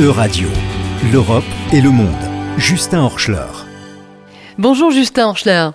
E-Radio, l'Europe et le monde. Justin Horschler. Bonjour Justin Horschler.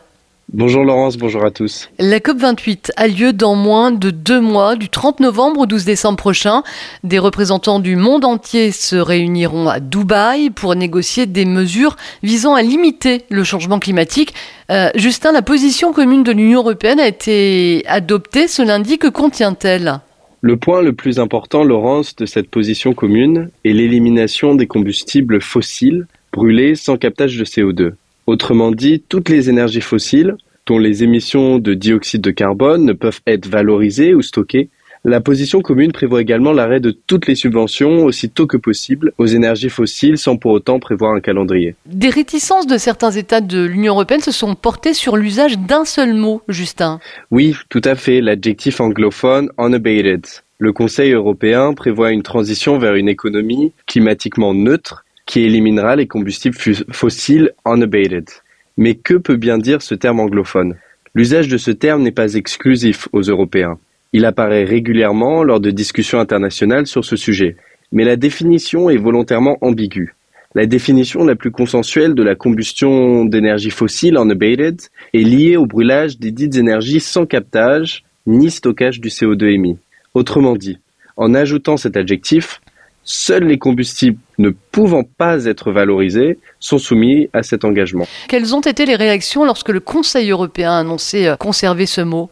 Bonjour Laurence, bonjour à tous. La COP28 a lieu dans moins de deux mois, du 30 novembre au 12 décembre prochain. Des représentants du monde entier se réuniront à Dubaï pour négocier des mesures visant à limiter le changement climatique. Euh, Justin, la position commune de l'Union européenne a été adoptée ce lundi. Que contient-elle? Le point le plus important, Laurence, de cette position commune est l'élimination des combustibles fossiles brûlés sans captage de CO2. Autrement dit, toutes les énergies fossiles, dont les émissions de dioxyde de carbone ne peuvent être valorisées ou stockées, la position commune prévoit également l'arrêt de toutes les subventions aussitôt que possible aux énergies fossiles sans pour autant prévoir un calendrier. Des réticences de certains États de l'Union européenne se sont portées sur l'usage d'un seul mot, Justin. Oui, tout à fait, l'adjectif anglophone unabated. Le Conseil européen prévoit une transition vers une économie climatiquement neutre qui éliminera les combustibles fossiles unabated. Mais que peut bien dire ce terme anglophone? L'usage de ce terme n'est pas exclusif aux Européens. Il apparaît régulièrement lors de discussions internationales sur ce sujet, mais la définition est volontairement ambiguë. La définition la plus consensuelle de la combustion d'énergie fossile unabated est liée au brûlage des dites énergies sans captage ni stockage du CO2 émis. Autrement dit, en ajoutant cet adjectif, seuls les combustibles ne pouvant pas être valorisés sont soumis à cet engagement. Quelles ont été les réactions lorsque le Conseil européen a annoncé euh, conserver ce mot?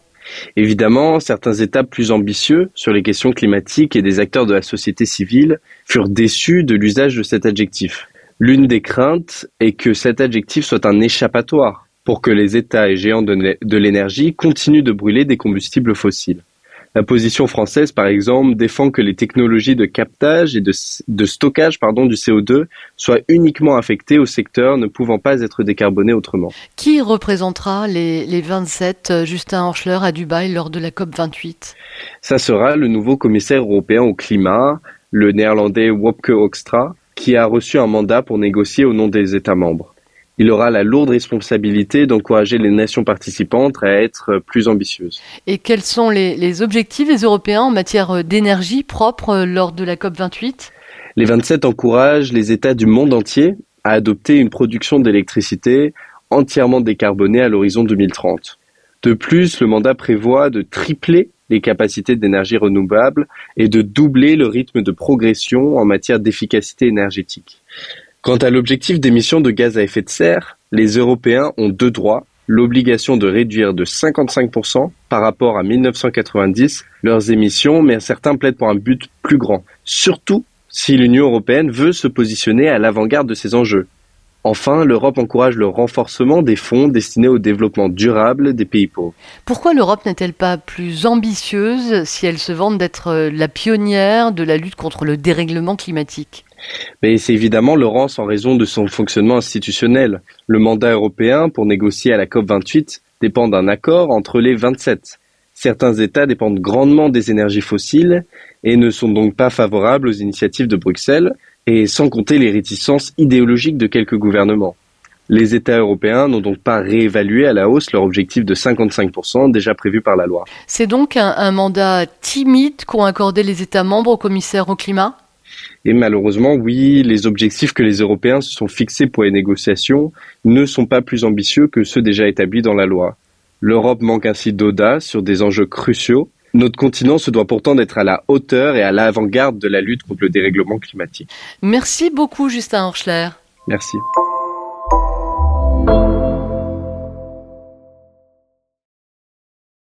Évidemment, certains États plus ambitieux sur les questions climatiques et des acteurs de la société civile furent déçus de l'usage de cet adjectif. L'une des craintes est que cet adjectif soit un échappatoire pour que les États et géants de l'énergie continuent de brûler des combustibles fossiles. La position française, par exemple, défend que les technologies de captage et de, stockage pardon, du CO2 soient uniquement affectées au secteur ne pouvant pas être décarboné autrement. Qui représentera les, les 27 euh, Justin Horschler à Dubaï lors de la COP 28 Ça sera le nouveau commissaire européen au climat, le néerlandais Wopke Hoekstra, qui a reçu un mandat pour négocier au nom des États membres. Il aura la lourde responsabilité d'encourager les nations participantes à être plus ambitieuses. Et quels sont les, objectifs des Européens en matière d'énergie propre lors de la COP28 Les 27 encouragent les États du monde entier à adopter une production d'électricité entièrement décarbonée à l'horizon 2030. De plus, le mandat prévoit de tripler les capacités d'énergie renouvelable et de doubler le rythme de progression en matière d'efficacité énergétique. Quant à l'objectif d'émissions de gaz à effet de serre, les Européens ont deux droits, l'obligation de réduire de 55% par rapport à 1990 leurs émissions, mais certains plaident pour un but plus grand, surtout si l'Union européenne veut se positionner à l'avant-garde de ces enjeux. Enfin, l'Europe encourage le renforcement des fonds destinés au développement durable des pays pauvres. Pourquoi l'Europe n'est-elle pas plus ambitieuse si elle se vante d'être la pionnière de la lutte contre le dérèglement climatique? Mais c'est évidemment Laurence en raison de son fonctionnement institutionnel. Le mandat européen pour négocier à la COP28 dépend d'un accord entre les 27. Certains États dépendent grandement des énergies fossiles et ne sont donc pas favorables aux initiatives de Bruxelles, et sans compter les réticences idéologiques de quelques gouvernements. Les États européens n'ont donc pas réévalué à la hausse leur objectif de 55% déjà prévu par la loi. C'est donc un, un mandat timide qu'ont accordé les États membres au commissaire au climat? Et malheureusement, oui, les objectifs que les Européens se sont fixés pour les négociations ne sont pas plus ambitieux que ceux déjà établis dans la loi. L'Europe manque ainsi d'audace sur des enjeux cruciaux. Notre continent se doit pourtant d'être à la hauteur et à l'avant-garde de la lutte contre le dérèglement climatique. Merci beaucoup, Justin Horschler. Merci.